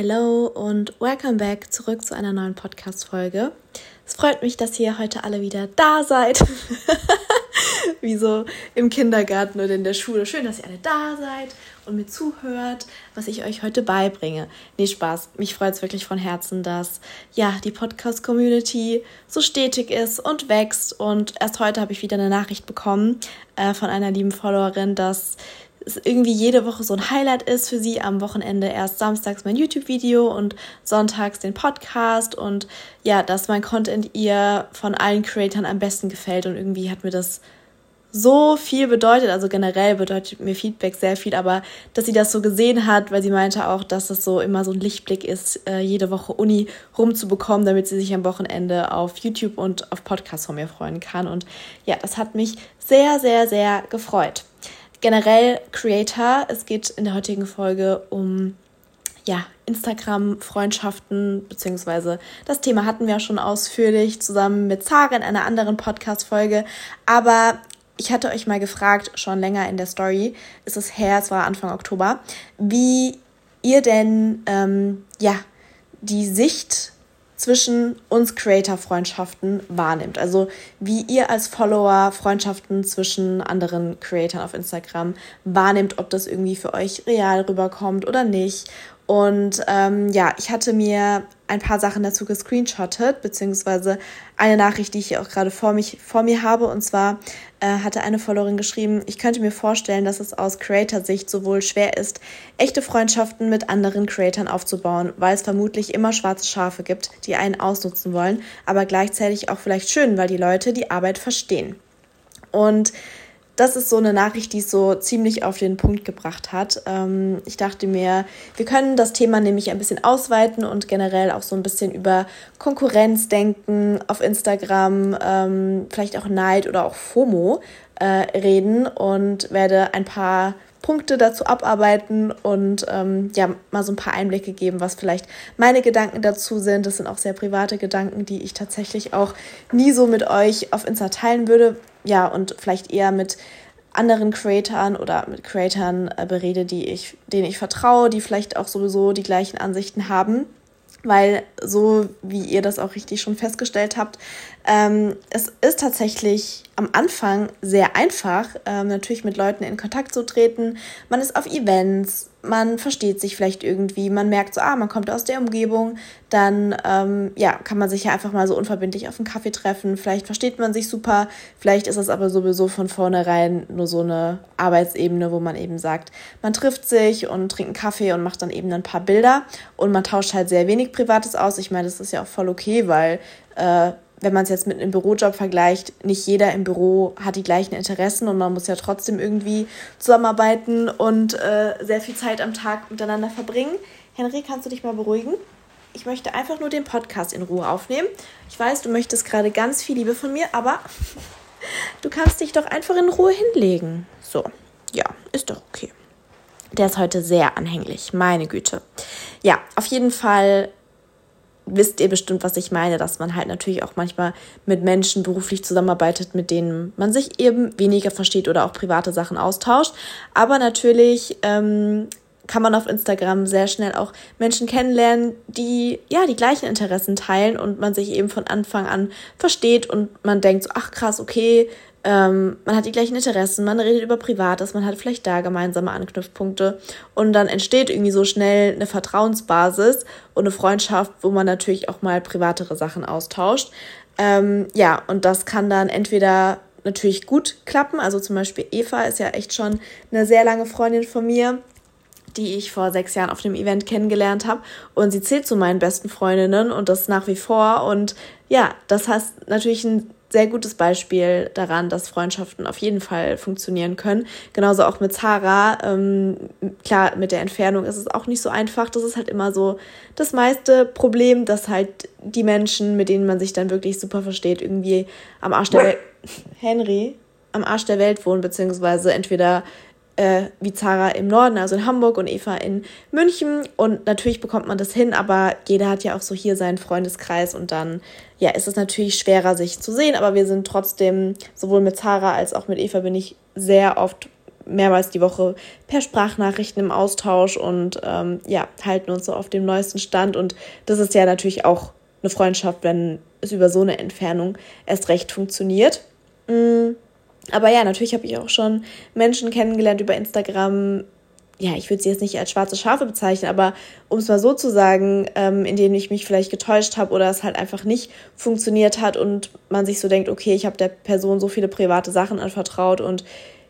Hello und welcome back zurück zu einer neuen Podcast-Folge. Es freut mich, dass ihr heute alle wieder da seid. Wie so im Kindergarten oder in der Schule. Schön, dass ihr alle da seid und mir zuhört, was ich euch heute beibringe. Nee, Spaß. Mich freut es wirklich von Herzen, dass ja die Podcast-Community so stetig ist und wächst. Und erst heute habe ich wieder eine Nachricht bekommen äh, von einer lieben Followerin, dass es irgendwie jede Woche so ein Highlight ist für sie. Am Wochenende erst samstags mein YouTube-Video und sonntags den Podcast. Und ja, dass mein Content ihr von allen Creatoren am besten gefällt. Und irgendwie hat mir das so viel bedeutet, also generell bedeutet mir Feedback sehr viel, aber dass sie das so gesehen hat, weil sie meinte auch, dass es so immer so ein Lichtblick ist, äh, jede Woche Uni rumzubekommen, damit sie sich am Wochenende auf YouTube und auf Podcast von mir freuen kann. Und ja, das hat mich sehr, sehr, sehr gefreut generell Creator. Es geht in der heutigen Folge um ja, Instagram-Freundschaften, beziehungsweise das Thema hatten wir ja schon ausführlich zusammen mit Zara in einer anderen Podcast-Folge. Aber ich hatte euch mal gefragt, schon länger in der Story, ist es her, es war Anfang Oktober, wie ihr denn ähm, ja die Sicht zwischen uns Creator-Freundschaften wahrnimmt. Also wie ihr als Follower Freundschaften zwischen anderen Creatoren auf Instagram wahrnimmt, ob das irgendwie für euch real rüberkommt oder nicht. Und ähm, ja, ich hatte mir ein paar Sachen dazu gescreenshottet, beziehungsweise eine Nachricht, die ich hier auch gerade vor, mich, vor mir habe. Und zwar äh, hatte eine Followerin geschrieben, ich könnte mir vorstellen, dass es aus Creator-Sicht sowohl schwer ist, echte Freundschaften mit anderen Creatoren aufzubauen, weil es vermutlich immer schwarze Schafe gibt, die einen ausnutzen wollen, aber gleichzeitig auch vielleicht schön, weil die Leute die Arbeit verstehen. Und das ist so eine Nachricht, die es so ziemlich auf den Punkt gebracht hat. Ähm, ich dachte mir, wir können das Thema nämlich ein bisschen ausweiten und generell auch so ein bisschen über Konkurrenz denken auf Instagram, ähm, vielleicht auch Neid oder auch FOMO äh, reden und werde ein paar Punkte dazu abarbeiten und ähm, ja, mal so ein paar Einblicke geben, was vielleicht meine Gedanken dazu sind. Das sind auch sehr private Gedanken, die ich tatsächlich auch nie so mit euch auf Insta teilen würde, ja, und vielleicht eher mit anderen Creatoren oder mit Creatoren äh, berede, die ich, denen ich vertraue, die vielleicht auch sowieso die gleichen Ansichten haben. Weil so wie ihr das auch richtig schon festgestellt habt, ähm, es ist tatsächlich am Anfang sehr einfach, ähm, natürlich mit Leuten in Kontakt zu treten. Man ist auf Events, man versteht sich vielleicht irgendwie, man merkt so, ah, man kommt aus der Umgebung, dann ähm, ja, kann man sich ja einfach mal so unverbindlich auf einen Kaffee treffen. Vielleicht versteht man sich super, vielleicht ist es aber sowieso von vornherein nur so eine Arbeitsebene, wo man eben sagt, man trifft sich und trinkt einen Kaffee und macht dann eben ein paar Bilder und man tauscht halt sehr wenig Privates aus. Ich meine, das ist ja auch voll okay, weil äh, wenn man es jetzt mit einem Bürojob vergleicht, nicht jeder im Büro hat die gleichen Interessen und man muss ja trotzdem irgendwie zusammenarbeiten und äh, sehr viel Zeit am Tag miteinander verbringen. Henry, kannst du dich mal beruhigen? Ich möchte einfach nur den Podcast in Ruhe aufnehmen. Ich weiß, du möchtest gerade ganz viel Liebe von mir, aber du kannst dich doch einfach in Ruhe hinlegen. So, ja, ist doch okay. Der ist heute sehr anhänglich, meine Güte. Ja, auf jeden Fall wisst ihr bestimmt, was ich meine, dass man halt natürlich auch manchmal mit Menschen beruflich zusammenarbeitet, mit denen man sich eben weniger versteht oder auch private Sachen austauscht. Aber natürlich ähm, kann man auf Instagram sehr schnell auch Menschen kennenlernen, die ja die gleichen Interessen teilen und man sich eben von Anfang an versteht und man denkt so, ach krass, okay, ähm, man hat die gleichen Interessen, man redet über Privates, man hat vielleicht da gemeinsame Anknüpfpunkte und dann entsteht irgendwie so schnell eine Vertrauensbasis und eine Freundschaft, wo man natürlich auch mal privatere Sachen austauscht. Ähm, ja, und das kann dann entweder natürlich gut klappen, also zum Beispiel Eva ist ja echt schon eine sehr lange Freundin von mir, die ich vor sechs Jahren auf dem Event kennengelernt habe. Und sie zählt zu meinen besten Freundinnen und das nach wie vor. Und ja, das heißt natürlich ein sehr gutes Beispiel daran, dass Freundschaften auf jeden Fall funktionieren können. Genauso auch mit Zara. Ähm, klar, mit der Entfernung ist es auch nicht so einfach. Das ist halt immer so das meiste Problem, dass halt die Menschen, mit denen man sich dann wirklich super versteht, irgendwie am Arsch der Welt, Henry, am Arsch der Welt wohnen, beziehungsweise entweder äh, wie Zara im Norden, also in Hamburg und Eva in München. Und natürlich bekommt man das hin, aber jeder hat ja auch so hier seinen Freundeskreis und dann ja, ist es natürlich schwerer, sich zu sehen. Aber wir sind trotzdem, sowohl mit Zara als auch mit Eva bin ich sehr oft mehrmals die Woche per Sprachnachrichten im Austausch und ähm, ja, halten uns so auf dem neuesten Stand. Und das ist ja natürlich auch eine Freundschaft, wenn es über so eine Entfernung erst recht funktioniert. Mm, aber ja, natürlich habe ich auch schon Menschen kennengelernt über Instagram, ja, ich würde sie jetzt nicht als schwarze Schafe bezeichnen, aber um es mal so zu sagen, ähm, in denen ich mich vielleicht getäuscht habe oder es halt einfach nicht funktioniert hat und man sich so denkt, okay, ich habe der Person so viele private Sachen anvertraut und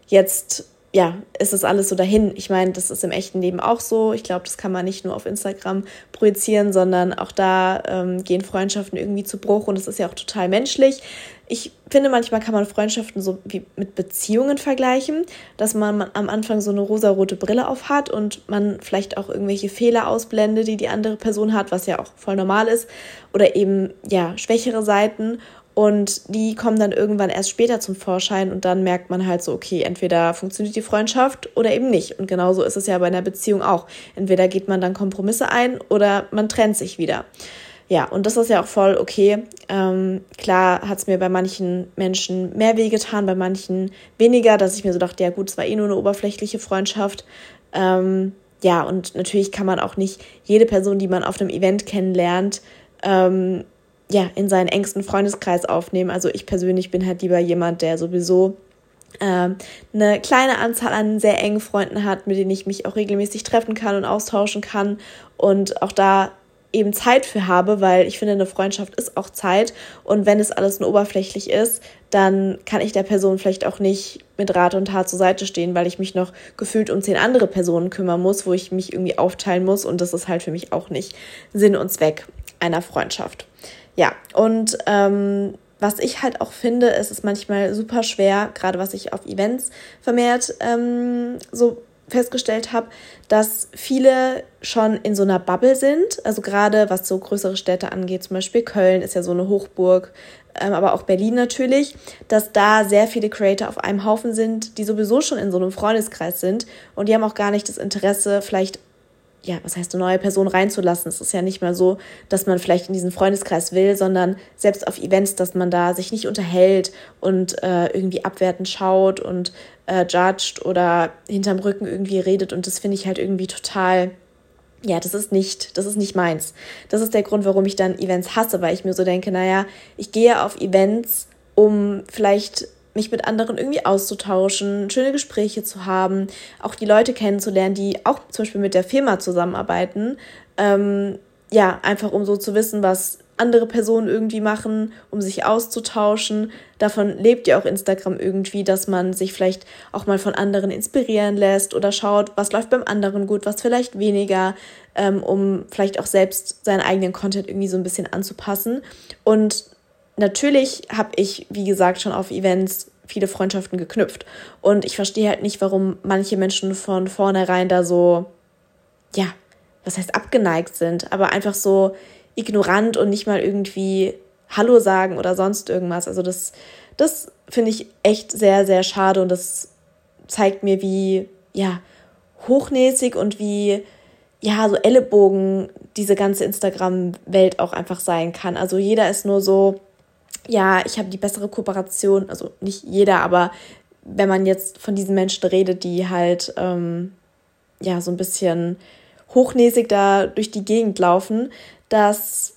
jetzt ja, ist das alles so dahin. Ich meine, das ist im echten Leben auch so. Ich glaube, das kann man nicht nur auf Instagram projizieren, sondern auch da ähm, gehen Freundschaften irgendwie zu Bruch und das ist ja auch total menschlich. Ich finde, manchmal kann man Freundschaften so wie mit Beziehungen vergleichen, dass man am Anfang so eine rosarote Brille auf hat und man vielleicht auch irgendwelche Fehler ausblendet, die die andere Person hat, was ja auch voll normal ist, oder eben ja schwächere Seiten und die kommen dann irgendwann erst später zum Vorschein und dann merkt man halt so, okay, entweder funktioniert die Freundschaft oder eben nicht. Und genauso ist es ja bei einer Beziehung auch. Entweder geht man dann Kompromisse ein oder man trennt sich wieder. Ja, und das ist ja auch voll okay. Ähm, klar hat es mir bei manchen Menschen mehr wehgetan, bei manchen weniger, dass ich mir so dachte, ja gut, es war eh nur eine oberflächliche Freundschaft. Ähm, ja, und natürlich kann man auch nicht jede Person, die man auf einem Event kennenlernt, ähm, ja, in seinen engsten Freundeskreis aufnehmen. Also ich persönlich bin halt lieber jemand, der sowieso ähm, eine kleine Anzahl an sehr engen Freunden hat, mit denen ich mich auch regelmäßig treffen kann und austauschen kann und auch da eben Zeit für habe, weil ich finde, eine Freundschaft ist auch Zeit und wenn es alles nur oberflächlich ist, dann kann ich der Person vielleicht auch nicht mit Rat und Tat zur Seite stehen, weil ich mich noch gefühlt um zehn andere Personen kümmern muss, wo ich mich irgendwie aufteilen muss und das ist halt für mich auch nicht Sinn und Zweck einer Freundschaft. Ja, und ähm, was ich halt auch finde, es ist manchmal super schwer, gerade was ich auf Events vermehrt ähm, so festgestellt habe, dass viele schon in so einer Bubble sind. Also gerade was so größere Städte angeht, zum Beispiel Köln ist ja so eine Hochburg, ähm, aber auch Berlin natürlich, dass da sehr viele Creator auf einem Haufen sind, die sowieso schon in so einem Freundeskreis sind und die haben auch gar nicht das Interesse, vielleicht ja, was heißt eine neue Person reinzulassen. Es ist ja nicht mal so, dass man vielleicht in diesen Freundeskreis will, sondern selbst auf Events, dass man da sich nicht unterhält und äh, irgendwie abwertend schaut und äh, judgt oder hinterm Rücken irgendwie redet. Und das finde ich halt irgendwie total, ja, das ist nicht, das ist nicht meins. Das ist der Grund, warum ich dann Events hasse, weil ich mir so denke, naja, ich gehe auf Events, um vielleicht mich mit anderen irgendwie auszutauschen, schöne Gespräche zu haben, auch die Leute kennenzulernen, die auch zum Beispiel mit der Firma zusammenarbeiten. Ähm, ja, einfach um so zu wissen, was andere Personen irgendwie machen, um sich auszutauschen. Davon lebt ja auch Instagram irgendwie, dass man sich vielleicht auch mal von anderen inspirieren lässt oder schaut, was läuft beim anderen gut, was vielleicht weniger, ähm, um vielleicht auch selbst seinen eigenen Content irgendwie so ein bisschen anzupassen. Und natürlich habe ich, wie gesagt, schon auf Events viele Freundschaften geknüpft. Und ich verstehe halt nicht, warum manche Menschen von vornherein da so, ja, was heißt abgeneigt sind, aber einfach so ignorant und nicht mal irgendwie Hallo sagen oder sonst irgendwas. Also das, das finde ich echt sehr, sehr schade und das zeigt mir, wie, ja, hochnäsig und wie, ja, so Ellenbogen diese ganze Instagram-Welt auch einfach sein kann. Also jeder ist nur so, ja, ich habe die bessere Kooperation, also nicht jeder, aber wenn man jetzt von diesen Menschen redet, die halt ähm, ja so ein bisschen hochnäsig da durch die Gegend laufen, dass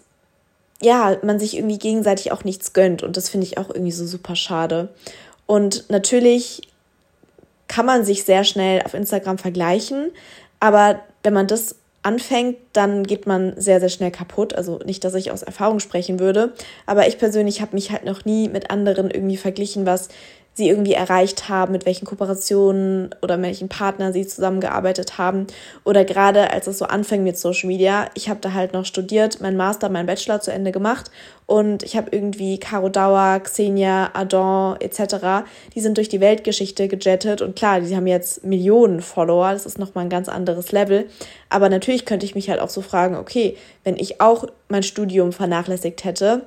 ja, man sich irgendwie gegenseitig auch nichts gönnt und das finde ich auch irgendwie so super schade. Und natürlich kann man sich sehr schnell auf Instagram vergleichen, aber wenn man das anfängt, dann geht man sehr, sehr schnell kaputt. Also nicht, dass ich aus Erfahrung sprechen würde, aber ich persönlich habe mich halt noch nie mit anderen irgendwie verglichen, was sie irgendwie erreicht haben, mit welchen Kooperationen oder mit welchen Partnern sie zusammengearbeitet haben. Oder gerade als es so anfing mit Social Media, ich habe da halt noch studiert, mein Master, mein Bachelor zu Ende gemacht und ich habe irgendwie Caro Dauer, Xenia, Adon etc., die sind durch die Weltgeschichte gejettet und klar, die haben jetzt Millionen Follower, das ist nochmal ein ganz anderes Level. Aber natürlich könnte ich mich halt auch so fragen, okay, wenn ich auch mein Studium vernachlässigt hätte,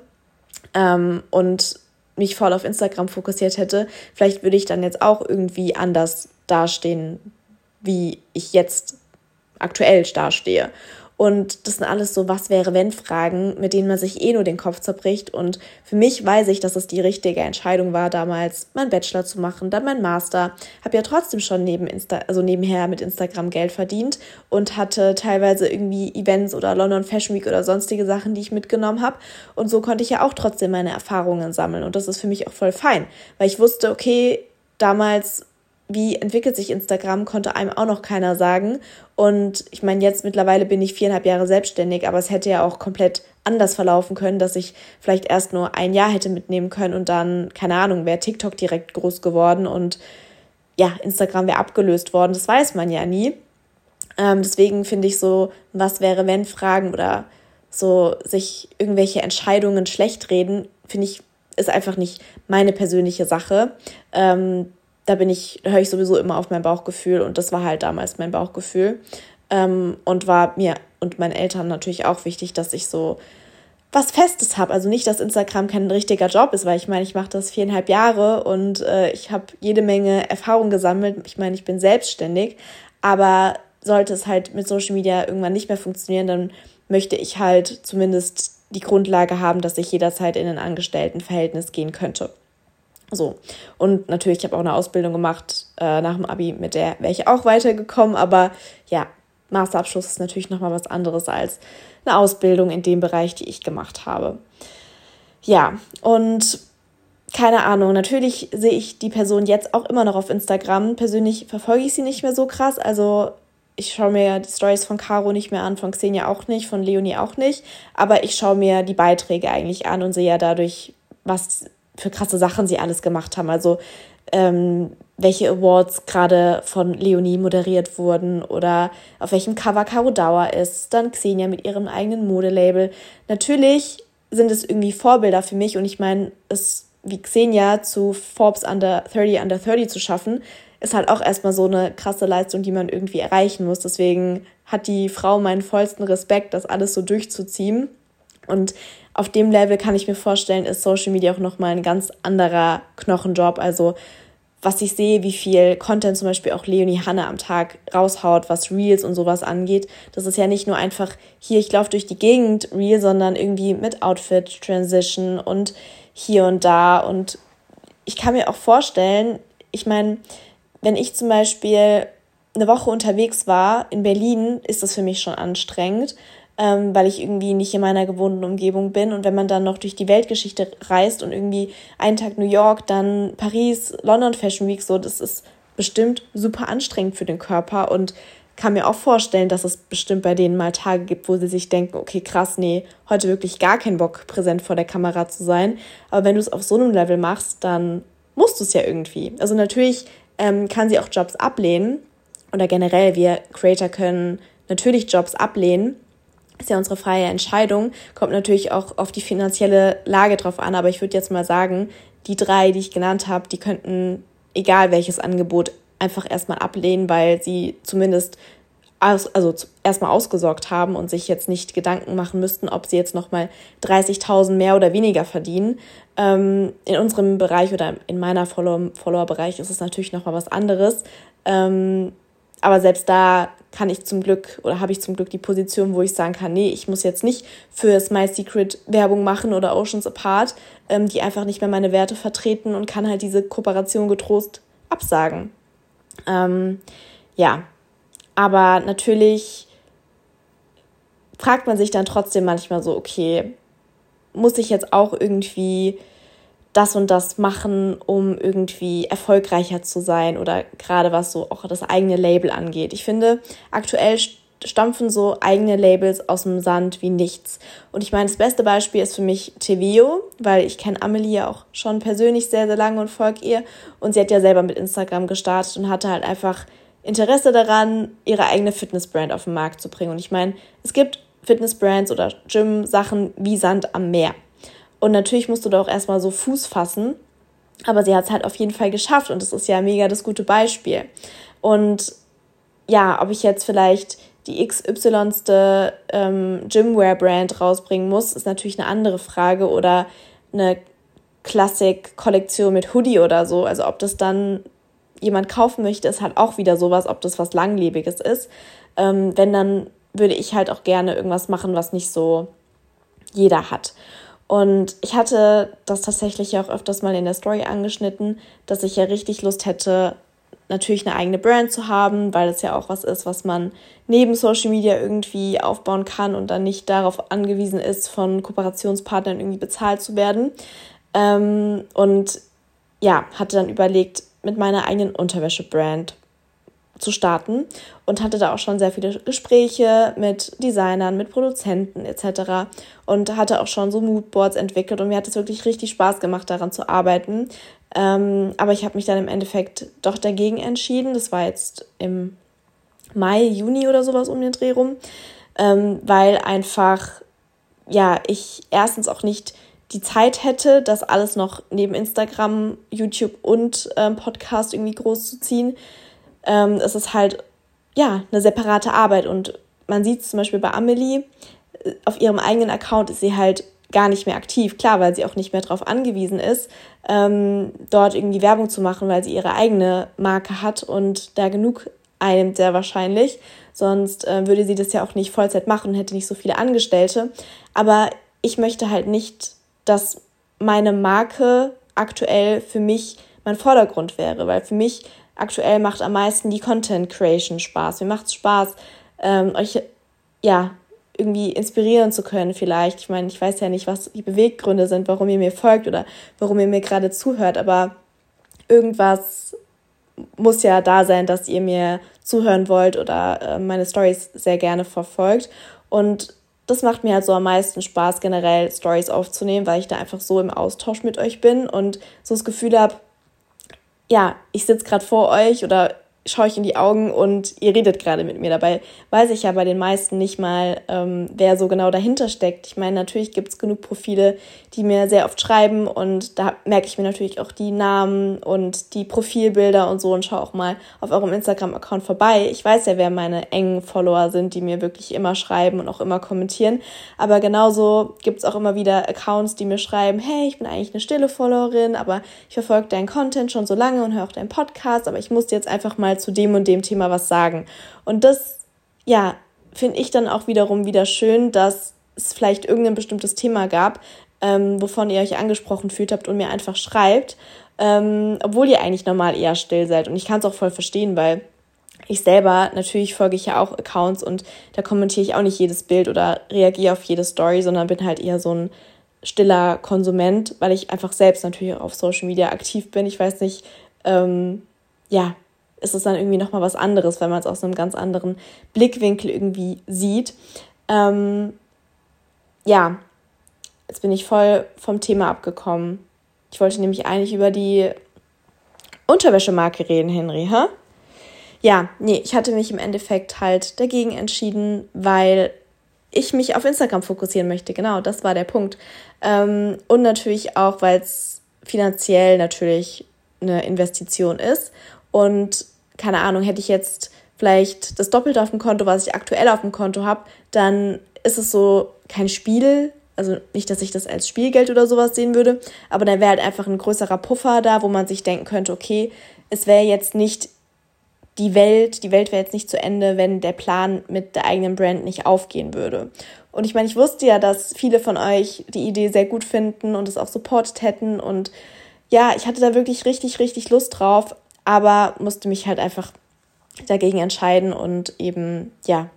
ähm, und mich voll auf Instagram fokussiert hätte, vielleicht würde ich dann jetzt auch irgendwie anders dastehen, wie ich jetzt aktuell dastehe. Und das sind alles so Was wäre wenn Fragen, mit denen man sich eh nur den Kopf zerbricht. Und für mich weiß ich, dass es die richtige Entscheidung war, damals meinen Bachelor zu machen, dann mein Master. Habe ja trotzdem schon neben Insta, also nebenher mit Instagram Geld verdient und hatte teilweise irgendwie Events oder London Fashion Week oder sonstige Sachen, die ich mitgenommen habe. Und so konnte ich ja auch trotzdem meine Erfahrungen sammeln. Und das ist für mich auch voll fein, weil ich wusste, okay, damals wie entwickelt sich Instagram, konnte einem auch noch keiner sagen. Und ich meine, jetzt mittlerweile bin ich viereinhalb Jahre selbstständig, aber es hätte ja auch komplett anders verlaufen können, dass ich vielleicht erst nur ein Jahr hätte mitnehmen können und dann, keine Ahnung, wäre TikTok direkt groß geworden und ja, Instagram wäre abgelöst worden. Das weiß man ja nie. Ähm, deswegen finde ich so, was wäre, wenn Fragen oder so sich irgendwelche Entscheidungen schlecht reden, finde ich, ist einfach nicht meine persönliche Sache. Ähm, da bin ich, höre ich sowieso immer auf mein Bauchgefühl und das war halt damals mein Bauchgefühl. Ähm, und war mir und meinen Eltern natürlich auch wichtig, dass ich so was Festes habe. Also nicht, dass Instagram kein richtiger Job ist, weil ich meine, ich mache das viereinhalb Jahre und äh, ich habe jede Menge Erfahrung gesammelt. Ich meine, ich bin selbstständig, aber sollte es halt mit Social Media irgendwann nicht mehr funktionieren, dann möchte ich halt zumindest die Grundlage haben, dass ich jederzeit in ein Angestelltenverhältnis gehen könnte. So. Und natürlich, ich habe auch eine Ausbildung gemacht äh, nach dem Abi, mit der wäre ich auch weitergekommen. Aber ja, Masterabschluss ist natürlich nochmal was anderes als eine Ausbildung in dem Bereich, die ich gemacht habe. Ja, und keine Ahnung, natürlich sehe ich die Person jetzt auch immer noch auf Instagram. Persönlich verfolge ich sie nicht mehr so krass. Also ich schaue mir die Stories von Caro nicht mehr an, von Xenia auch nicht, von Leonie auch nicht. Aber ich schaue mir die Beiträge eigentlich an und sehe ja dadurch, was für krasse Sachen sie alles gemacht haben. Also ähm, welche Awards gerade von Leonie moderiert wurden oder auf welchem Cover Caro Dauer ist, dann Xenia mit ihrem eigenen Modelabel. Natürlich sind es irgendwie Vorbilder für mich und ich meine, es wie Xenia zu Forbes Under 30 Under 30 zu schaffen, ist halt auch erstmal so eine krasse Leistung, die man irgendwie erreichen muss. Deswegen hat die Frau meinen vollsten Respekt, das alles so durchzuziehen. Und auf dem Level kann ich mir vorstellen, ist Social Media auch nochmal ein ganz anderer Knochenjob. Also was ich sehe, wie viel Content zum Beispiel auch Leonie Hanne am Tag raushaut, was Reels und sowas angeht. Das ist ja nicht nur einfach hier, ich laufe durch die Gegend Reel, sondern irgendwie mit Outfit, Transition und hier und da. Und ich kann mir auch vorstellen, ich meine, wenn ich zum Beispiel eine Woche unterwegs war in Berlin, ist das für mich schon anstrengend ähm, weil ich irgendwie nicht in meiner gewohnten Umgebung bin. Und wenn man dann noch durch die Weltgeschichte reist und irgendwie einen Tag New York, dann Paris, London Fashion Week, so, das ist bestimmt super anstrengend für den Körper und kann mir auch vorstellen, dass es bestimmt bei denen mal Tage gibt, wo sie sich denken, okay, krass, nee, heute wirklich gar keinen Bock, präsent vor der Kamera zu sein. Aber wenn du es auf so einem Level machst, dann musst du es ja irgendwie. Also natürlich ähm, kann sie auch Jobs ablehnen oder generell wir Creator können natürlich Jobs ablehnen, ist ja unsere freie Entscheidung, kommt natürlich auch auf die finanzielle Lage drauf an, aber ich würde jetzt mal sagen, die drei, die ich genannt habe, die könnten, egal welches Angebot, einfach erstmal ablehnen, weil sie zumindest aus, also erstmal ausgesorgt haben und sich jetzt nicht Gedanken machen müssten, ob sie jetzt nochmal 30.000 mehr oder weniger verdienen. Ähm, in unserem Bereich oder in meiner Follower-Bereich ist es natürlich nochmal was anderes. Ähm, aber selbst da kann ich zum Glück oder habe ich zum Glück die Position, wo ich sagen kann, nee, ich muss jetzt nicht für Smile Secret Werbung machen oder Oceans Apart, ähm, die einfach nicht mehr meine Werte vertreten und kann halt diese Kooperation getrost absagen. Ähm, ja, aber natürlich fragt man sich dann trotzdem manchmal so, okay, muss ich jetzt auch irgendwie das und das machen, um irgendwie erfolgreicher zu sein oder gerade was so auch das eigene Label angeht. Ich finde, aktuell stampfen so eigene Labels aus dem Sand wie nichts. Und ich meine, das beste Beispiel ist für mich Tevio, weil ich kenne Amelie ja auch schon persönlich sehr, sehr lange und folge ihr. Und sie hat ja selber mit Instagram gestartet und hatte halt einfach Interesse daran, ihre eigene Fitnessbrand auf den Markt zu bringen. Und ich meine, es gibt Fitnessbrands oder Gym-Sachen wie Sand am Meer. Und natürlich musst du da auch erstmal so Fuß fassen. Aber sie hat es halt auf jeden Fall geschafft und das ist ja mega das gute Beispiel. Und ja, ob ich jetzt vielleicht die XY-ste ähm, Gymwear-Brand rausbringen muss, ist natürlich eine andere Frage. Oder eine Classic-Kollektion mit Hoodie oder so. Also ob das dann jemand kaufen möchte, ist halt auch wieder sowas, ob das was Langlebiges ist. Ähm, wenn dann würde ich halt auch gerne irgendwas machen, was nicht so jeder hat. Und ich hatte das tatsächlich auch öfters mal in der Story angeschnitten, dass ich ja richtig Lust hätte, natürlich eine eigene Brand zu haben, weil das ja auch was ist, was man neben Social Media irgendwie aufbauen kann und dann nicht darauf angewiesen ist, von Kooperationspartnern irgendwie bezahlt zu werden. Ähm, und ja, hatte dann überlegt, mit meiner eigenen Unterwäsche-Brand zu starten und hatte da auch schon sehr viele Gespräche mit Designern, mit Produzenten etc. und hatte auch schon so Moodboards entwickelt und mir hat es wirklich richtig Spaß gemacht, daran zu arbeiten. Ähm, aber ich habe mich dann im Endeffekt doch dagegen entschieden. Das war jetzt im Mai, Juni oder sowas um den Dreh rum, ähm, weil einfach ja ich erstens auch nicht die Zeit hätte, das alles noch neben Instagram, YouTube und ähm, Podcast irgendwie groß zu ziehen ähm, es ist halt ja eine separate Arbeit und man sieht zum Beispiel bei Amelie, äh, auf ihrem eigenen Account ist sie halt gar nicht mehr aktiv, klar, weil sie auch nicht mehr darauf angewiesen ist, ähm, dort irgendwie Werbung zu machen, weil sie ihre eigene Marke hat und da genug einnimmt sehr wahrscheinlich. Sonst äh, würde sie das ja auch nicht Vollzeit machen und hätte nicht so viele Angestellte. Aber ich möchte halt nicht, dass meine Marke aktuell für mich mein Vordergrund wäre, weil für mich aktuell macht am meisten die Content Creation Spaß. Mir macht es Spaß, ähm, euch ja irgendwie inspirieren zu können vielleicht. Ich meine, ich weiß ja nicht, was die Beweggründe sind, warum ihr mir folgt oder warum ihr mir gerade zuhört, aber irgendwas muss ja da sein, dass ihr mir zuhören wollt oder äh, meine Stories sehr gerne verfolgt. Und das macht mir halt so am meisten Spaß, generell Stories aufzunehmen, weil ich da einfach so im Austausch mit euch bin und so das Gefühl habe, ja, ich sitze gerade vor euch oder schaue ich in die Augen und ihr redet gerade mit mir. Dabei weiß ich ja bei den meisten nicht mal, ähm, wer so genau dahinter steckt. Ich meine, natürlich gibt es genug Profile, die mir sehr oft schreiben und da merke ich mir natürlich auch die Namen und die Profilbilder und so und schaue auch mal auf eurem Instagram-Account vorbei. Ich weiß ja, wer meine engen Follower sind, die mir wirklich immer schreiben und auch immer kommentieren. Aber genauso gibt es auch immer wieder Accounts, die mir schreiben, hey, ich bin eigentlich eine stille Followerin, aber ich verfolge deinen Content schon so lange und höre auch deinen Podcast, aber ich muss jetzt einfach mal mal zu dem und dem Thema was sagen. Und das, ja, finde ich dann auch wiederum wieder schön, dass es vielleicht irgendein bestimmtes Thema gab, ähm, wovon ihr euch angesprochen fühlt habt und mir einfach schreibt, ähm, obwohl ihr eigentlich normal eher still seid. Und ich kann es auch voll verstehen, weil ich selber, natürlich folge ich ja auch Accounts und da kommentiere ich auch nicht jedes Bild oder reagiere auf jede Story, sondern bin halt eher so ein stiller Konsument, weil ich einfach selbst natürlich auf Social Media aktiv bin. Ich weiß nicht, ähm, ja, ist es dann irgendwie nochmal was anderes, wenn man es aus einem ganz anderen Blickwinkel irgendwie sieht. Ähm, ja, jetzt bin ich voll vom Thema abgekommen. Ich wollte nämlich eigentlich über die Unterwäschemarke reden, Henry, hä? Ja, nee, ich hatte mich im Endeffekt halt dagegen entschieden, weil ich mich auf Instagram fokussieren möchte. Genau, das war der Punkt. Ähm, und natürlich auch, weil es finanziell natürlich eine Investition ist. Und keine Ahnung, hätte ich jetzt vielleicht das Doppelte auf dem Konto, was ich aktuell auf dem Konto habe, dann ist es so kein Spiel. Also nicht, dass ich das als Spielgeld oder sowas sehen würde, aber dann wäre halt einfach ein größerer Puffer da, wo man sich denken könnte, okay, es wäre jetzt nicht die Welt, die Welt wäre jetzt nicht zu Ende, wenn der Plan mit der eigenen Brand nicht aufgehen würde. Und ich meine, ich wusste ja, dass viele von euch die Idee sehr gut finden und es auch supportet hätten. Und ja, ich hatte da wirklich richtig, richtig Lust drauf aber musste mich halt einfach dagegen entscheiden und eben, ja,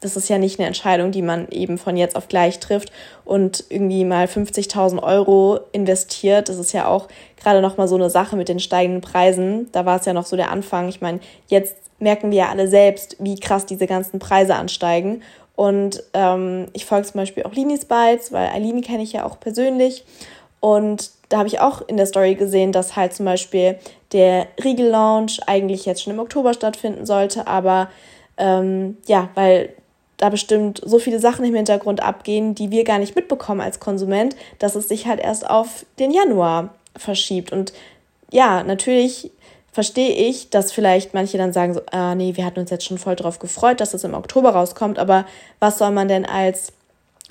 das ist ja nicht eine Entscheidung, die man eben von jetzt auf gleich trifft und irgendwie mal 50.000 Euro investiert. Das ist ja auch gerade noch mal so eine Sache mit den steigenden Preisen. Da war es ja noch so der Anfang. Ich meine, jetzt merken wir ja alle selbst, wie krass diese ganzen Preise ansteigen. Und ähm, ich folge zum Beispiel auch Linis Bites, weil Aline kenne ich ja auch persönlich. Und da habe ich auch in der Story gesehen, dass halt zum Beispiel der Riegel-Launch eigentlich jetzt schon im Oktober stattfinden sollte, aber ähm, ja, weil da bestimmt so viele Sachen im Hintergrund abgehen, die wir gar nicht mitbekommen als Konsument, dass es sich halt erst auf den Januar verschiebt. Und ja, natürlich verstehe ich, dass vielleicht manche dann sagen so, ah nee, wir hatten uns jetzt schon voll drauf gefreut, dass es im Oktober rauskommt, aber was soll man denn als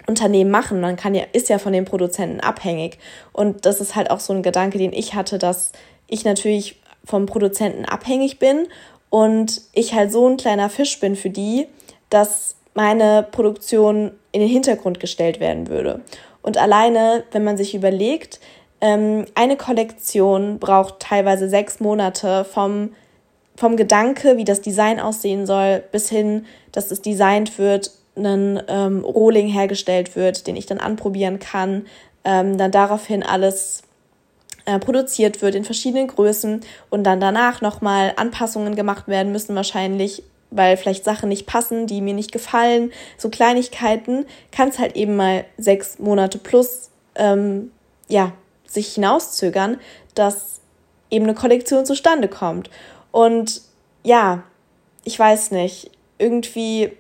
Unternehmen machen? Man kann ja, ist ja von den Produzenten abhängig. Und das ist halt auch so ein Gedanke, den ich hatte, dass ich natürlich vom Produzenten abhängig bin und ich halt so ein kleiner Fisch bin für die, dass meine Produktion in den Hintergrund gestellt werden würde. Und alleine, wenn man sich überlegt, ähm, eine Kollektion braucht teilweise sechs Monate vom, vom Gedanke, wie das Design aussehen soll, bis hin, dass es designt wird, ein ähm, Rohling hergestellt wird, den ich dann anprobieren kann, ähm, dann daraufhin alles äh, produziert wird in verschiedenen Größen und dann danach nochmal Anpassungen gemacht werden müssen wahrscheinlich, weil vielleicht Sachen nicht passen, die mir nicht gefallen, so Kleinigkeiten, kann es halt eben mal sechs Monate plus ähm, ja, sich hinauszögern, dass eben eine Kollektion zustande kommt. Und ja, ich weiß nicht, irgendwie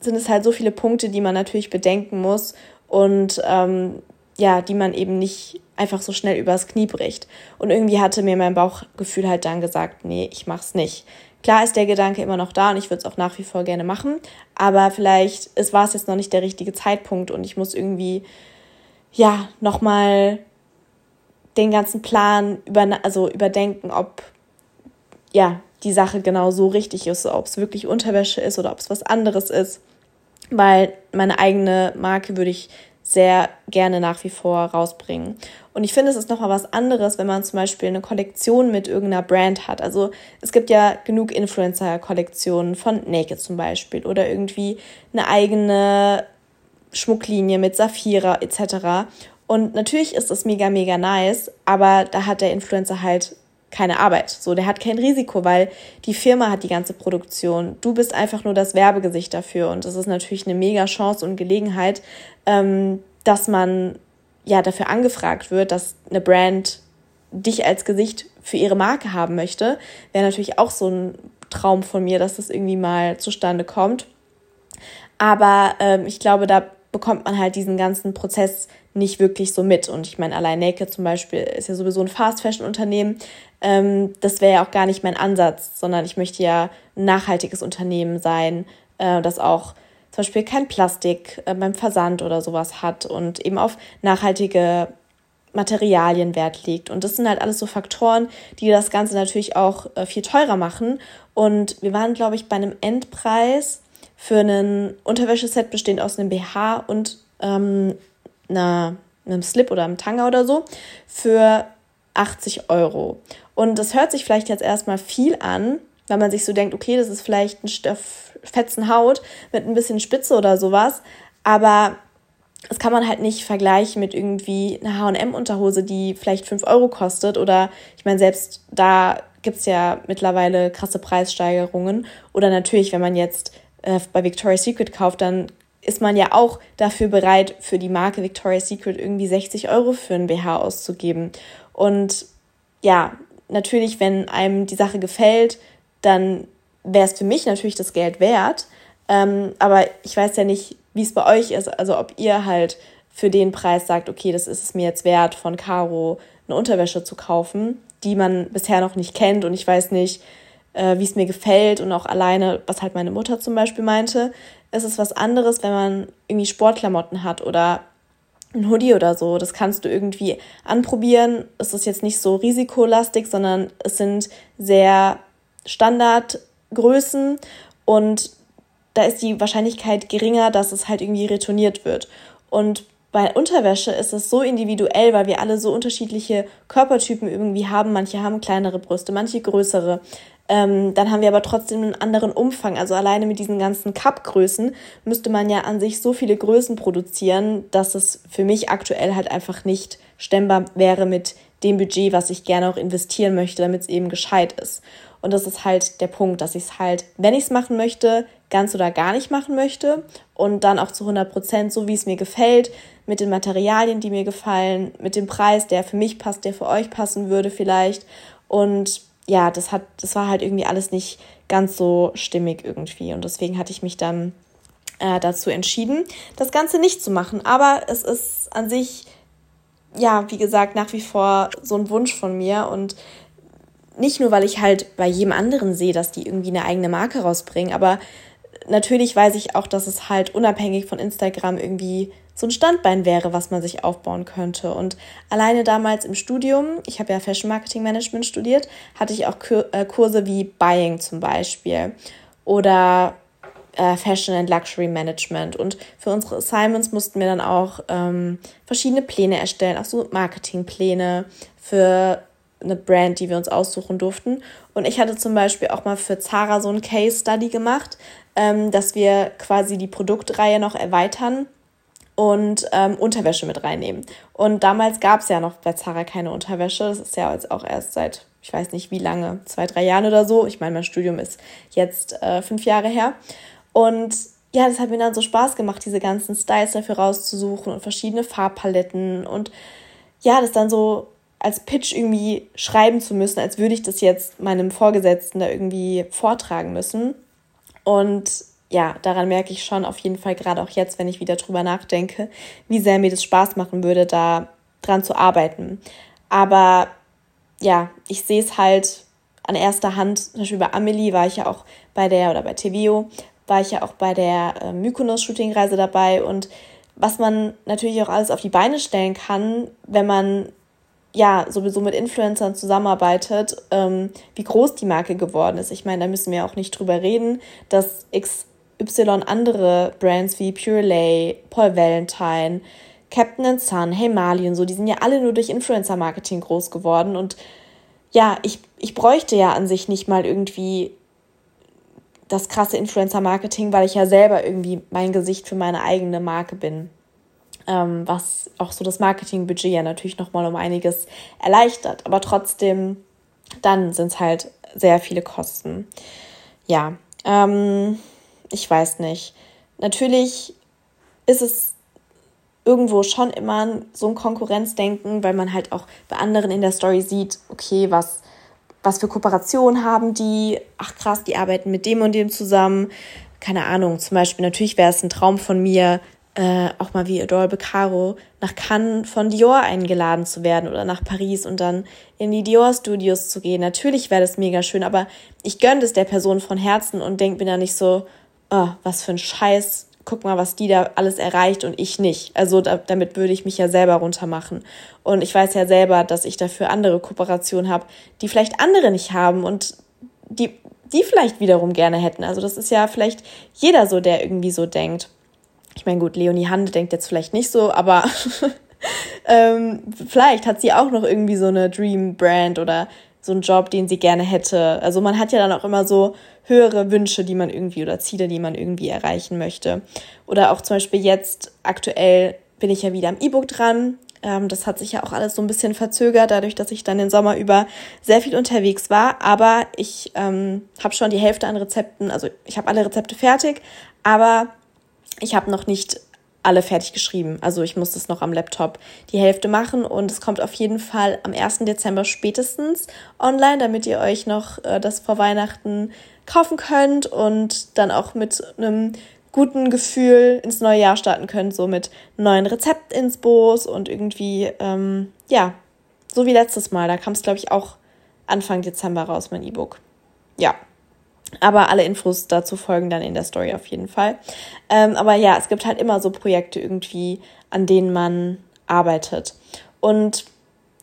sind es halt so viele Punkte, die man natürlich bedenken muss und ähm, ja, die man eben nicht einfach so schnell übers Knie bricht. Und irgendwie hatte mir mein Bauchgefühl halt dann gesagt, nee, ich mach's nicht. Klar ist der Gedanke immer noch da und ich würde es auch nach wie vor gerne machen, aber vielleicht es war es jetzt noch nicht der richtige Zeitpunkt und ich muss irgendwie ja nochmal den ganzen Plan über, also überdenken, ob ja die Sache genau so richtig ist, ob es wirklich Unterwäsche ist oder ob es was anderes ist, weil meine eigene Marke würde ich sehr gerne nach wie vor rausbringen. Und ich finde, es ist nochmal was anderes, wenn man zum Beispiel eine Kollektion mit irgendeiner Brand hat. Also es gibt ja genug Influencer-Kollektionen von Naked zum Beispiel oder irgendwie eine eigene Schmucklinie mit Saphira etc. Und natürlich ist das mega, mega nice, aber da hat der Influencer halt keine Arbeit. So, der hat kein Risiko, weil die Firma hat die ganze Produktion. Du bist einfach nur das Werbegesicht dafür. Und das ist natürlich eine mega Chance und Gelegenheit, ähm, dass man ja dafür angefragt wird, dass eine Brand dich als Gesicht für ihre Marke haben möchte. Wäre natürlich auch so ein Traum von mir, dass das irgendwie mal zustande kommt. Aber ähm, ich glaube, da bekommt man halt diesen ganzen Prozess nicht wirklich so mit. Und ich meine, allein Naked zum Beispiel ist ja sowieso ein Fast-Fashion-Unternehmen. Ähm, das wäre ja auch gar nicht mein Ansatz, sondern ich möchte ja ein nachhaltiges Unternehmen sein, äh, das auch zum Beispiel kein Plastik äh, beim Versand oder sowas hat und eben auf nachhaltige Materialien Wert legt. Und das sind halt alles so Faktoren, die das Ganze natürlich auch äh, viel teurer machen. Und wir waren, glaube ich, bei einem Endpreis für ein Unterwäscheset bestehend aus einem BH und ähm, einer, einem Slip oder einem Tanga oder so für 80 Euro. Und das hört sich vielleicht jetzt erstmal viel an, weil man sich so denkt, okay, das ist vielleicht ein Stoff, fetzen Haut mit ein bisschen Spitze oder sowas, aber das kann man halt nicht vergleichen mit irgendwie einer H&M-Unterhose, die vielleicht 5 Euro kostet oder ich meine, selbst da gibt es ja mittlerweile krasse Preissteigerungen oder natürlich, wenn man jetzt äh, bei Victoria's Secret kauft, dann ist man ja auch dafür bereit, für die Marke Victoria's Secret irgendwie 60 Euro für ein BH auszugeben. Und ja, natürlich, wenn einem die Sache gefällt, dann wäre es für mich natürlich das Geld wert. Ähm, aber ich weiß ja nicht, wie es bei euch ist. Also ob ihr halt für den Preis sagt, okay, das ist es mir jetzt wert, von Caro eine Unterwäsche zu kaufen, die man bisher noch nicht kennt. Und ich weiß nicht, äh, wie es mir gefällt und auch alleine, was halt meine Mutter zum Beispiel meinte, ist es was anderes, wenn man irgendwie Sportklamotten hat oder ein Hoodie oder so. Das kannst du irgendwie anprobieren. Es ist jetzt nicht so risikolastig, sondern es sind sehr Standardgrößen und da ist die Wahrscheinlichkeit geringer, dass es halt irgendwie retourniert wird. Und bei Unterwäsche ist es so individuell, weil wir alle so unterschiedliche Körpertypen irgendwie haben. Manche haben kleinere Brüste, manche größere. Ähm, dann haben wir aber trotzdem einen anderen Umfang. Also alleine mit diesen ganzen Cup-Größen müsste man ja an sich so viele Größen produzieren, dass es für mich aktuell halt einfach nicht stemmbar wäre mit dem Budget, was ich gerne auch investieren möchte, damit es eben gescheit ist. Und das ist halt der Punkt, dass ich es halt, wenn ich es machen möchte, ganz oder gar nicht machen möchte und dann auch zu 100 Prozent so, wie es mir gefällt, mit den Materialien, die mir gefallen, mit dem Preis, der für mich passt, der für euch passen würde vielleicht. Und ja, das hat, das war halt irgendwie alles nicht ganz so stimmig irgendwie. Und deswegen hatte ich mich dann äh, dazu entschieden, das Ganze nicht zu machen. Aber es ist an sich, ja, wie gesagt, nach wie vor so ein Wunsch von mir. Und nicht nur, weil ich halt bei jedem anderen sehe, dass die irgendwie eine eigene Marke rausbringen, aber natürlich weiß ich auch, dass es halt unabhängig von Instagram irgendwie so ein Standbein wäre, was man sich aufbauen könnte. Und alleine damals im Studium, ich habe ja Fashion Marketing Management studiert, hatte ich auch äh, Kurse wie Buying zum Beispiel oder äh, Fashion and Luxury Management. Und für unsere Assignments mussten wir dann auch ähm, verschiedene Pläne erstellen, auch so Marketingpläne für eine Brand, die wir uns aussuchen durften. Und ich hatte zum Beispiel auch mal für Zara so ein Case Study gemacht, ähm, dass wir quasi die Produktreihe noch erweitern und ähm, Unterwäsche mit reinnehmen. Und damals gab es ja noch bei Zara keine Unterwäsche. Das ist ja jetzt auch erst seit, ich weiß nicht wie lange, zwei, drei Jahren oder so. Ich meine, mein Studium ist jetzt äh, fünf Jahre her. Und ja, das hat mir dann so Spaß gemacht, diese ganzen Styles dafür rauszusuchen und verschiedene Farbpaletten und ja, das dann so als Pitch irgendwie schreiben zu müssen, als würde ich das jetzt meinem Vorgesetzten da irgendwie vortragen müssen. Und ja, daran merke ich schon auf jeden Fall gerade auch jetzt, wenn ich wieder drüber nachdenke, wie sehr mir das Spaß machen würde, da dran zu arbeiten. Aber ja, ich sehe es halt an erster Hand, zum Beispiel bei Amelie war ich ja auch bei der, oder bei TVO, war ich ja auch bei der äh, Mykonos-Shooting-Reise dabei und was man natürlich auch alles auf die Beine stellen kann, wenn man ja sowieso mit Influencern zusammenarbeitet, ähm, wie groß die Marke geworden ist. Ich meine, da müssen wir auch nicht drüber reden, dass XY andere Brands wie Pure Lay, Paul Valentine, Captain Sun, Hey Mali und so, die sind ja alle nur durch Influencer-Marketing groß geworden und ja, ich, ich bräuchte ja an sich nicht mal irgendwie das krasse Influencer-Marketing, weil ich ja selber irgendwie mein Gesicht für meine eigene Marke bin. Ähm, was auch so das Marketingbudget ja natürlich nochmal um einiges erleichtert. Aber trotzdem, dann sind es halt sehr viele Kosten. Ja, ähm, ich weiß nicht. Natürlich ist es irgendwo schon immer so ein Konkurrenzdenken, weil man halt auch bei anderen in der Story sieht, okay, was was für Kooperationen haben die, ach krass, die arbeiten mit dem und dem zusammen. Keine Ahnung, zum Beispiel, natürlich wäre es ein Traum von mir, äh, auch mal wie Adore Becaro nach Cannes von Dior eingeladen zu werden oder nach Paris und dann in die Dior Studios zu gehen. Natürlich wäre das mega schön, aber ich gönne es der Person von Herzen und denke mir da nicht so, oh, was für ein Scheiß guck mal, was die da alles erreicht und ich nicht. Also da, damit würde ich mich ja selber runtermachen. Und ich weiß ja selber, dass ich dafür andere Kooperationen habe, die vielleicht andere nicht haben und die, die vielleicht wiederum gerne hätten. Also das ist ja vielleicht jeder so, der irgendwie so denkt. Ich meine, gut, Leonie Hande denkt jetzt vielleicht nicht so, aber ähm, vielleicht hat sie auch noch irgendwie so eine Dream Brand oder so einen Job, den sie gerne hätte. Also man hat ja dann auch immer so höhere Wünsche, die man irgendwie oder Ziele, die man irgendwie erreichen möchte. Oder auch zum Beispiel jetzt aktuell bin ich ja wieder am E-Book dran. Ähm, das hat sich ja auch alles so ein bisschen verzögert, dadurch, dass ich dann den Sommer über sehr viel unterwegs war. Aber ich ähm, habe schon die Hälfte an Rezepten, also ich habe alle Rezepte fertig, aber ich habe noch nicht alle fertig geschrieben. Also ich muss das noch am Laptop die Hälfte machen und es kommt auf jeden Fall am 1. Dezember spätestens online, damit ihr euch noch äh, das vor Weihnachten kaufen könnt und dann auch mit einem guten Gefühl ins neue Jahr starten könnt, so mit neuen Rezeptinsbos und irgendwie, ähm, ja, so wie letztes Mal. Da kam es, glaube ich, auch Anfang Dezember raus, mein E-Book. Ja, aber alle Infos dazu folgen dann in der Story auf jeden Fall. Ähm, aber ja, es gibt halt immer so Projekte irgendwie, an denen man arbeitet. Und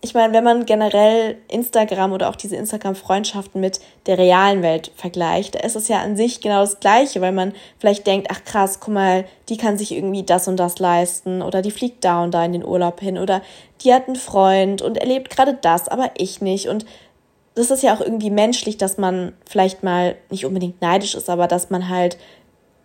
ich meine, wenn man generell Instagram oder auch diese Instagram-Freundschaften mit der realen Welt vergleicht, da ist es ja an sich genau das Gleiche, weil man vielleicht denkt, ach krass, guck mal, die kann sich irgendwie das und das leisten oder die fliegt da und da in den Urlaub hin oder die hat einen Freund und erlebt gerade das, aber ich nicht. Und das ist ja auch irgendwie menschlich, dass man vielleicht mal nicht unbedingt neidisch ist, aber dass man halt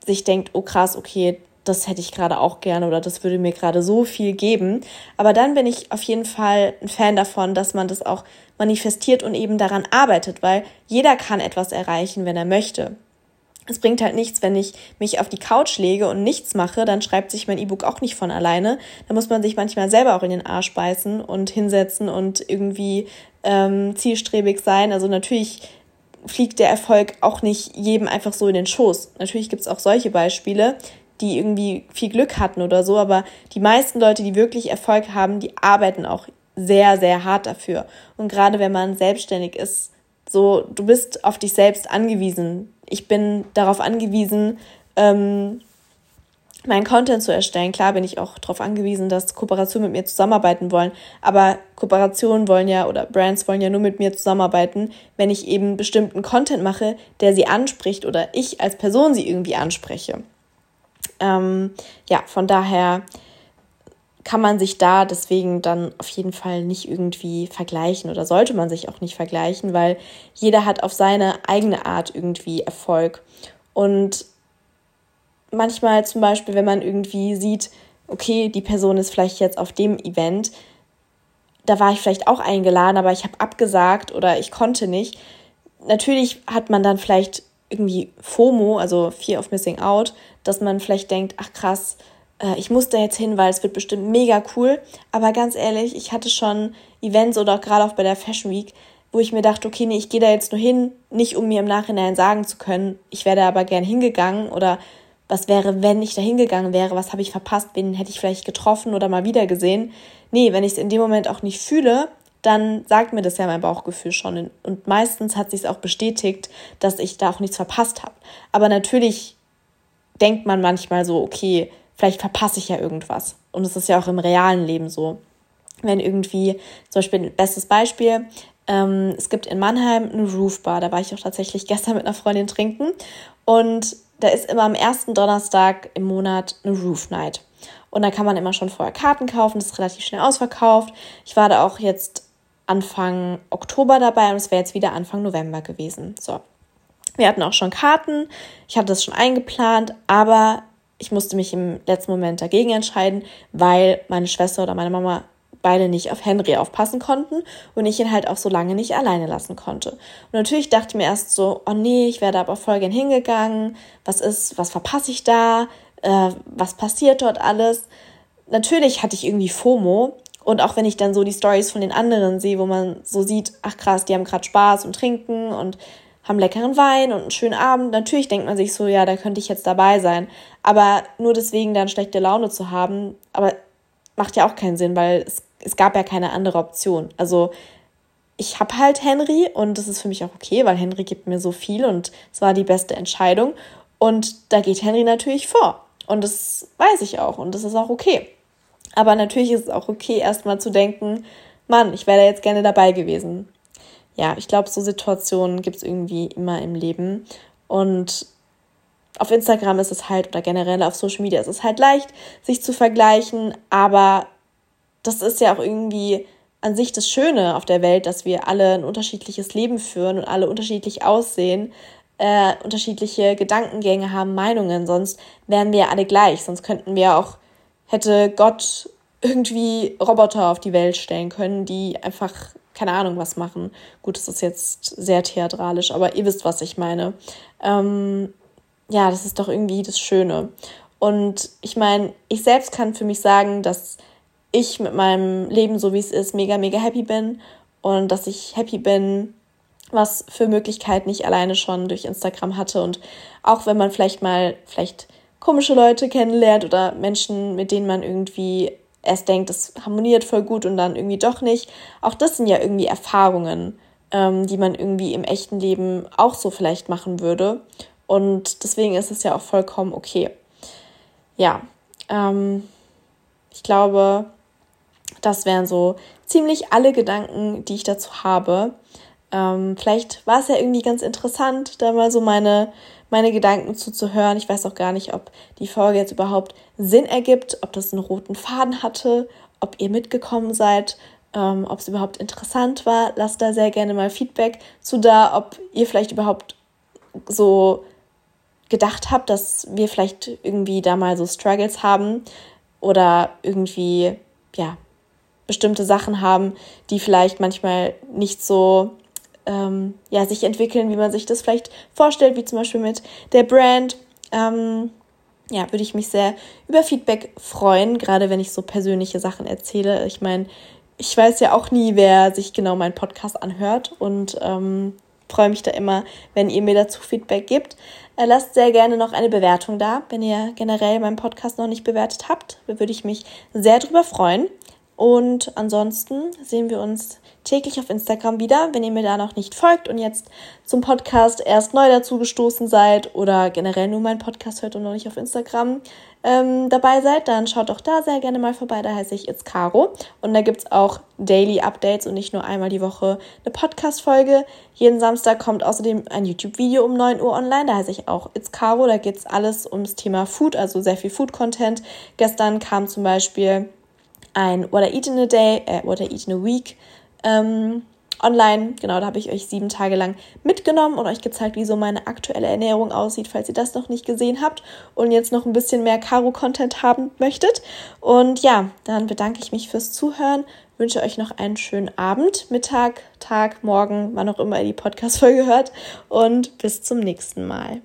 sich denkt, oh krass, okay, das hätte ich gerade auch gerne oder das würde mir gerade so viel geben. Aber dann bin ich auf jeden Fall ein Fan davon, dass man das auch manifestiert und eben daran arbeitet, weil jeder kann etwas erreichen, wenn er möchte. Es bringt halt nichts, wenn ich mich auf die Couch lege und nichts mache, dann schreibt sich mein E-Book auch nicht von alleine. Da muss man sich manchmal selber auch in den Arsch beißen und hinsetzen und irgendwie ähm, zielstrebig sein. Also natürlich fliegt der Erfolg auch nicht jedem einfach so in den Schoß. Natürlich gibt es auch solche Beispiele, die irgendwie viel Glück hatten oder so, aber die meisten Leute, die wirklich Erfolg haben, die arbeiten auch sehr, sehr hart dafür. Und gerade wenn man selbstständig ist, so, du bist auf dich selbst angewiesen. Ich bin darauf angewiesen, ähm, meinen Content zu erstellen. Klar bin ich auch darauf angewiesen, dass Kooperationen mit mir zusammenarbeiten wollen, aber Kooperationen wollen ja oder Brands wollen ja nur mit mir zusammenarbeiten, wenn ich eben bestimmten Content mache, der sie anspricht oder ich als Person sie irgendwie anspreche. Ähm, ja, von daher kann man sich da deswegen dann auf jeden Fall nicht irgendwie vergleichen oder sollte man sich auch nicht vergleichen, weil jeder hat auf seine eigene Art irgendwie Erfolg. Und manchmal zum Beispiel, wenn man irgendwie sieht, okay, die Person ist vielleicht jetzt auf dem Event, da war ich vielleicht auch eingeladen, aber ich habe abgesagt oder ich konnte nicht. Natürlich hat man dann vielleicht irgendwie FOMO, also Fear of Missing Out, dass man vielleicht denkt, ach krass, äh, ich muss da jetzt hin, weil es wird bestimmt mega cool. Aber ganz ehrlich, ich hatte schon Events oder auch gerade auch bei der Fashion Week, wo ich mir dachte, okay, nee, ich gehe da jetzt nur hin, nicht um mir im Nachhinein sagen zu können, ich wäre aber gern hingegangen oder was wäre, wenn ich da hingegangen wäre, was habe ich verpasst, wen hätte ich vielleicht getroffen oder mal wieder gesehen. Nee, wenn ich es in dem Moment auch nicht fühle, dann sagt mir das ja mein Bauchgefühl schon. Und meistens hat sich auch bestätigt, dass ich da auch nichts verpasst habe. Aber natürlich denkt man manchmal so, okay, vielleicht verpasse ich ja irgendwas. Und es ist ja auch im realen Leben so. Wenn irgendwie, zum Beispiel, bestes Beispiel, ähm, es gibt in Mannheim eine Roofbar, da war ich auch tatsächlich gestern mit einer Freundin trinken. Und da ist immer am ersten Donnerstag im Monat eine Roof Night. Und da kann man immer schon vorher Karten kaufen, das ist relativ schnell ausverkauft. Ich war da auch jetzt Anfang Oktober dabei und es wäre jetzt wieder Anfang November gewesen. So. Wir hatten auch schon Karten, ich hatte das schon eingeplant, aber ich musste mich im letzten Moment dagegen entscheiden, weil meine Schwester oder meine Mama beide nicht auf Henry aufpassen konnten und ich ihn halt auch so lange nicht alleine lassen konnte. Und natürlich dachte ich mir erst so, oh nee, ich werde aber voll gern hingegangen, was ist, was verpasse ich da, äh, was passiert dort alles. Natürlich hatte ich irgendwie FOMO und auch wenn ich dann so die Stories von den anderen sehe, wo man so sieht, ach krass, die haben gerade Spaß und trinken und haben leckeren Wein und einen schönen Abend. Natürlich denkt man sich so, ja, da könnte ich jetzt dabei sein. Aber nur deswegen dann schlechte Laune zu haben, aber macht ja auch keinen Sinn, weil es es gab ja keine andere Option. Also ich habe halt Henry und das ist für mich auch okay, weil Henry gibt mir so viel und es war die beste Entscheidung. Und da geht Henry natürlich vor. Und das weiß ich auch und das ist auch okay. Aber natürlich ist es auch okay, erstmal zu denken, Mann, ich wäre da jetzt gerne dabei gewesen. Ja, ich glaube, so Situationen gibt es irgendwie immer im Leben. Und auf Instagram ist es halt, oder generell auf Social Media ist es halt leicht, sich zu vergleichen, aber das ist ja auch irgendwie an sich das Schöne auf der Welt, dass wir alle ein unterschiedliches Leben führen und alle unterschiedlich aussehen, äh, unterschiedliche Gedankengänge haben, Meinungen, sonst wären wir alle gleich, sonst könnten wir auch, hätte Gott irgendwie Roboter auf die Welt stellen können, die einfach keine Ahnung was machen. Gut, das ist jetzt sehr theatralisch, aber ihr wisst, was ich meine. Ähm, ja, das ist doch irgendwie das Schöne. Und ich meine, ich selbst kann für mich sagen, dass ich mit meinem Leben, so wie es ist, mega, mega happy bin und dass ich happy bin, was für Möglichkeiten ich alleine schon durch Instagram hatte. Und auch wenn man vielleicht mal vielleicht komische Leute kennenlernt oder Menschen, mit denen man irgendwie erst denkt, das harmoniert voll gut und dann irgendwie doch nicht. Auch das sind ja irgendwie Erfahrungen, ähm, die man irgendwie im echten Leben auch so vielleicht machen würde. Und deswegen ist es ja auch vollkommen okay. Ja, ähm, ich glaube, das wären so ziemlich alle Gedanken, die ich dazu habe. Ähm, vielleicht war es ja irgendwie ganz interessant, da mal so meine, meine Gedanken zuzuhören. Ich weiß auch gar nicht, ob die Folge jetzt überhaupt Sinn ergibt, ob das einen roten Faden hatte, ob ihr mitgekommen seid, ähm, ob es überhaupt interessant war. Lasst da sehr gerne mal Feedback zu da, ob ihr vielleicht überhaupt so gedacht habt, dass wir vielleicht irgendwie da mal so Struggles haben oder irgendwie, ja, bestimmte Sachen haben, die vielleicht manchmal nicht so ähm, ja, sich entwickeln, wie man sich das vielleicht vorstellt, wie zum Beispiel mit der Brand. Ähm, ja, würde ich mich sehr über Feedback freuen, gerade wenn ich so persönliche Sachen erzähle. Ich meine, ich weiß ja auch nie, wer sich genau meinen Podcast anhört und ähm, freue mich da immer, wenn ihr mir dazu Feedback gebt. Äh, lasst sehr gerne noch eine Bewertung da, wenn ihr generell meinen Podcast noch nicht bewertet habt. Da würde ich mich sehr drüber freuen. Und ansonsten sehen wir uns täglich auf Instagram wieder. Wenn ihr mir da noch nicht folgt und jetzt zum Podcast erst neu dazu gestoßen seid oder generell nur meinen Podcast hört und noch nicht auf Instagram ähm, dabei seid, dann schaut auch da sehr gerne mal vorbei. Da heiße ich It's Caro. Und da gibt es auch Daily Updates und nicht nur einmal die Woche eine Podcast-Folge. Jeden Samstag kommt außerdem ein YouTube-Video um 9 Uhr online. Da heiße ich auch It's Caro. Da geht es alles ums Thema Food, also sehr viel Food-Content. Gestern kam zum Beispiel ein What I Eat in a Day, äh, What I Eat in a Week ähm, online. Genau, da habe ich euch sieben Tage lang mitgenommen und euch gezeigt, wie so meine aktuelle Ernährung aussieht, falls ihr das noch nicht gesehen habt und jetzt noch ein bisschen mehr Caro-Content haben möchtet. Und ja, dann bedanke ich mich fürs Zuhören, wünsche euch noch einen schönen Abend, Mittag, Tag, Morgen, wann auch immer ihr die Podcast-Folge hört und bis zum nächsten Mal.